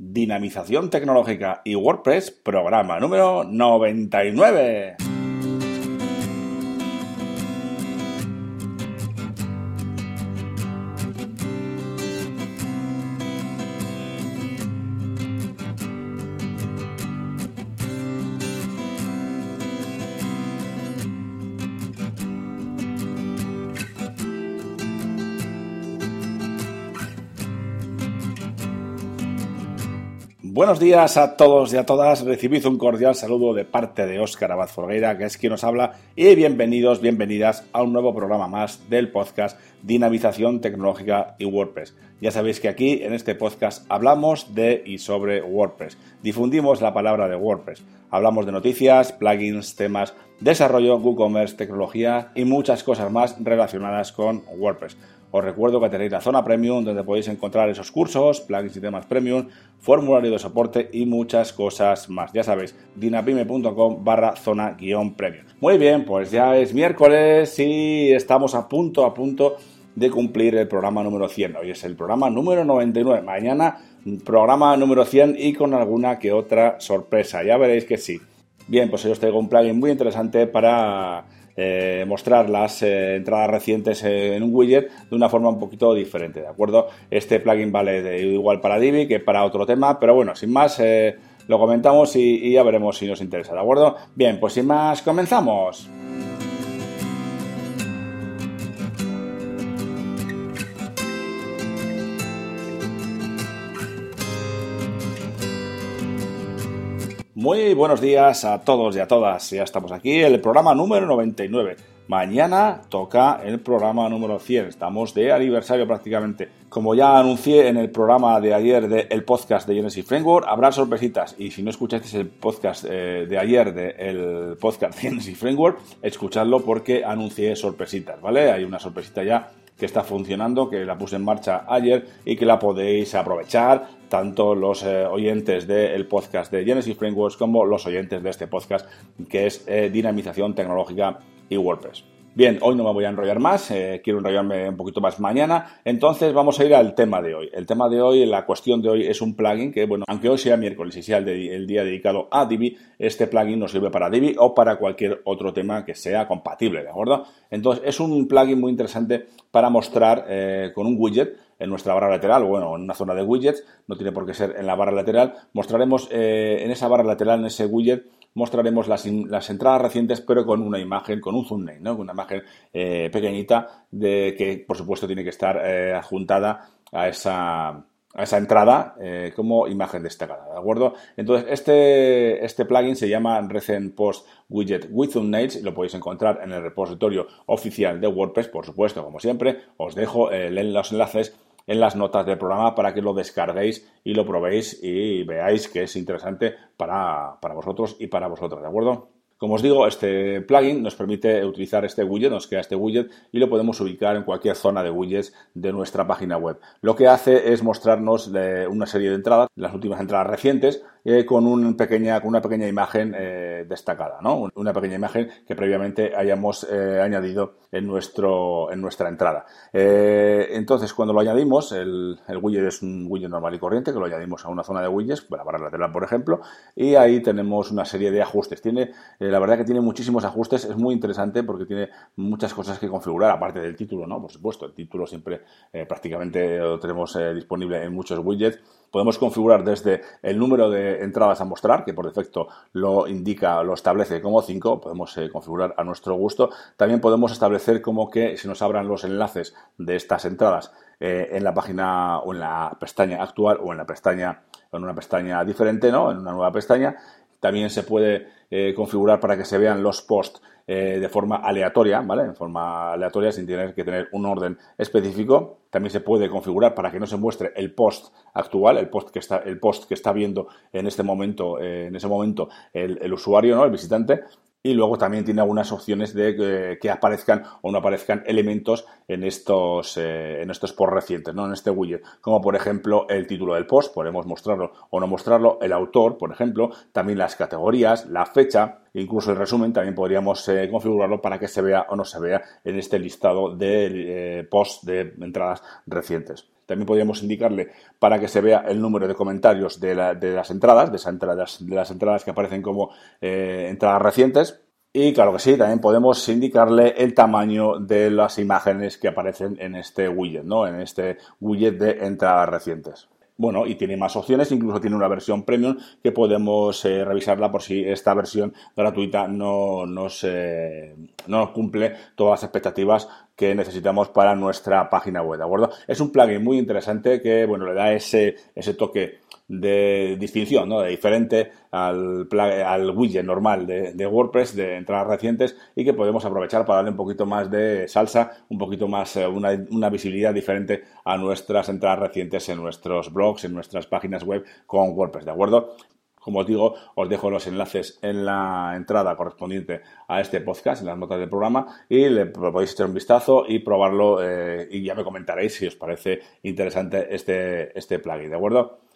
Dinamización Tecnológica y WordPress, programa número 99. Buenos días a todos y a todas. Recibid un cordial saludo de parte de Óscar Abad Forgueira, que es quien nos habla, y bienvenidos, bienvenidas a un nuevo programa más del podcast Dinamización Tecnológica y WordPress. Ya sabéis que aquí en este podcast hablamos de y sobre WordPress. Difundimos la palabra de WordPress. Hablamos de noticias, plugins, temas, desarrollo, WooCommerce, tecnología y muchas cosas más relacionadas con WordPress. Os recuerdo que tenéis la zona premium donde podéis encontrar esos cursos, plugins y temas premium, formulario de soporte y muchas cosas más. Ya sabéis, dinapime.com barra zona guion premium. Muy bien, pues ya es miércoles y estamos a punto, a punto de cumplir el programa número 100. Hoy es el programa número 99. Mañana programa número 100 y con alguna que otra sorpresa. Ya veréis que sí. Bien, pues hoy os traigo un plugin muy interesante para eh, mostrar las eh, entradas recientes en un widget de una forma un poquito diferente, ¿de acuerdo? Este plugin vale igual para Divi que para otro tema, pero bueno, sin más, eh, lo comentamos y ya veremos si nos interesa, ¿de acuerdo? Bien, pues sin más, comenzamos. Muy buenos días a todos y a todas. Ya estamos aquí, el programa número 99. Mañana toca el programa número 100. Estamos de aniversario prácticamente. Como ya anuncié en el programa de ayer del podcast de Genesis Framework, habrá sorpresitas. Y si no escuchasteis el podcast eh, de ayer del podcast de Genesis Framework, escuchadlo porque anuncié sorpresitas, ¿vale? Hay una sorpresita ya que está funcionando, que la puse en marcha ayer y que la podéis aprovechar tanto los eh, oyentes del podcast de Genesis Frameworks como los oyentes de este podcast que es eh, Dinamización Tecnológica y WordPress. Bien, hoy no me voy a enrollar más, eh, quiero enrollarme un poquito más mañana, entonces vamos a ir al tema de hoy. El tema de hoy, la cuestión de hoy es un plugin que, bueno, aunque hoy sea miércoles y sea el, día dedicado a Divi, este plugin nos sirve para Divi o para cualquier otro tema que sea compatible, ¿de acuerdo? Entonces es un plugin muy interesante para mostrar eh, con un widget en nuestra barra lateral, bueno, en una zona de widgets, no tiene por qué ser en la barra lateral, mostraremos eh, en esa barra lateral, en ese widget, mostraremos las, entradas recientes, pero con una imagen, con un thumbnail. Con una imagen eh, pequeñita de que, por supuesto, tiene que estar eh, adjuntada a esa, entrada eh, como imagen destacada, ¿de acuerdo? Entonces, este, este plugin se llama Recent Post Widget with Thumbnails y lo podéis encontrar en el repositorio oficial de WordPress, por supuesto, como siempre, os dejo los enlaces en las notas del programa para que lo descarguéis y lo probéis y veáis que es interesante para, para vosotros y para vosotras, ¿de acuerdo? Como os digo, este plugin nos permite utilizar este widget, nos queda este widget y lo podemos ubicar en cualquier zona de widgets de nuestra página web. Lo que hace es mostrarnos una serie de entradas, las últimas entradas recientes, eh, con, una pequeña, imagen eh, destacada. Una pequeña imagen que previamente hayamos eh, añadido en, nuestra entrada. entonces, cuando lo añadimos, el, widget es un widget normal y corriente, que lo añadimos a una zona de widgets, la barra lateral, por ejemplo, y ahí tenemos una serie de ajustes. Tiene la verdad que tiene muchísimos ajustes, es muy interesante porque tiene muchas cosas que configurar, aparte del título. Por supuesto, el título siempre prácticamente lo tenemos disponible en muchos widgets. Podemos configurar desde el número de entradas a mostrar, que por defecto lo indica, lo establece como 5, podemos eh, configurar a nuestro gusto. También podemos establecer como que se nos abran los enlaces de estas entradas en la página o en la pestaña actual o en la pestaña en una pestaña diferente, ¿no? En una nueva pestaña. También se puede eh, configurar para que se vean los posts eh, de forma aleatoria, ¿vale? En forma aleatoria sin tener que tener un orden específico. También se puede configurar para que no se muestre el post actual, el post que está, el post que está viendo en este momento, eh, en ese momento el, el usuario, ¿no? El visitante, y luego también tiene algunas opciones de que aparezcan o no aparezcan elementos en estos, eh, en estos posts recientes, ¿no? en este widget, como por ejemplo el título del post, podemos mostrarlo o no mostrarlo, el autor, por ejemplo, también las categorías, la fecha, incluso el resumen también podríamos eh, configurarlo para que se vea o no se vea en este listado de eh, posts de entradas recientes. También podríamos indicarle para que se vea el número de comentarios de, las entradas, de, entradas, de, las entradas que aparecen como eh, entradas recientes. Y claro que sí, también podemos indicarle el tamaño de las imágenes que aparecen en este widget, ¿no? En este widget de entradas recientes. Bueno, y tiene más opciones, incluso tiene una versión premium que podemos eh, revisarla por si esta versión gratuita no nos, no cumple todas las expectativas que necesitamos para nuestra página web, ¿de acuerdo? Es un plugin muy interesante que, bueno, le da ese, ese toque de distinción, ¿no? de diferente al, al widget normal de, WordPress de entradas recientes y que podemos aprovechar para darle un poquito más de salsa, un poquito más, eh, una, una, visibilidad diferente a nuestras entradas recientes en nuestros blogs, en nuestras páginas web con WordPress, ¿de acuerdo? Como os digo, os dejo los enlaces en la entrada correspondiente a este podcast, en las notas del programa, y le podéis echar un vistazo y probarlo eh, y ya me comentaréis si os parece interesante este, este plugin, ¿de acuerdo?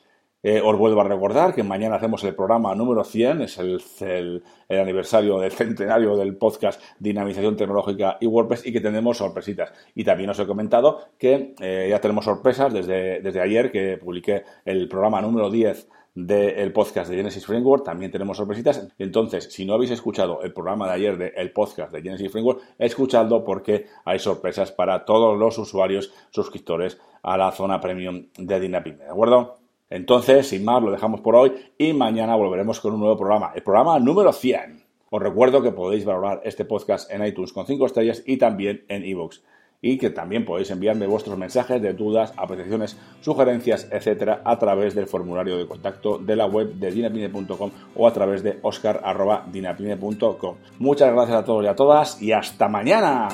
Eh, os vuelvo a recordar que mañana hacemos el programa número 100, es el, aniversario del centenario del podcast Dinamización Tecnológica y WordPress y que tenemos sorpresitas. Y también os he comentado que eh, ya tenemos sorpresas desde, desde ayer que publiqué el programa número 10 del podcast de Genesis Framework, también tenemos sorpresitas. Entonces, si no habéis escuchado el programa de ayer del podcast de Genesis Framework, escuchadlo porque hay sorpresas para todos los usuarios suscriptores a la zona premium de Dynapime, ¿de acuerdo? Entonces, sin más, lo dejamos por hoy y mañana volveremos con un nuevo programa, el programa número 100. Os recuerdo que podéis valorar este podcast en iTunes con 5 estrellas y también en ebooks. Y que también podéis enviarme vuestros mensajes de dudas, apreciaciones, sugerencias, etcétera, a través del formulario de contacto de la web de dinapine.com o a través de oscar.dinapine.com. Muchas gracias a todos y a todas y hasta mañana.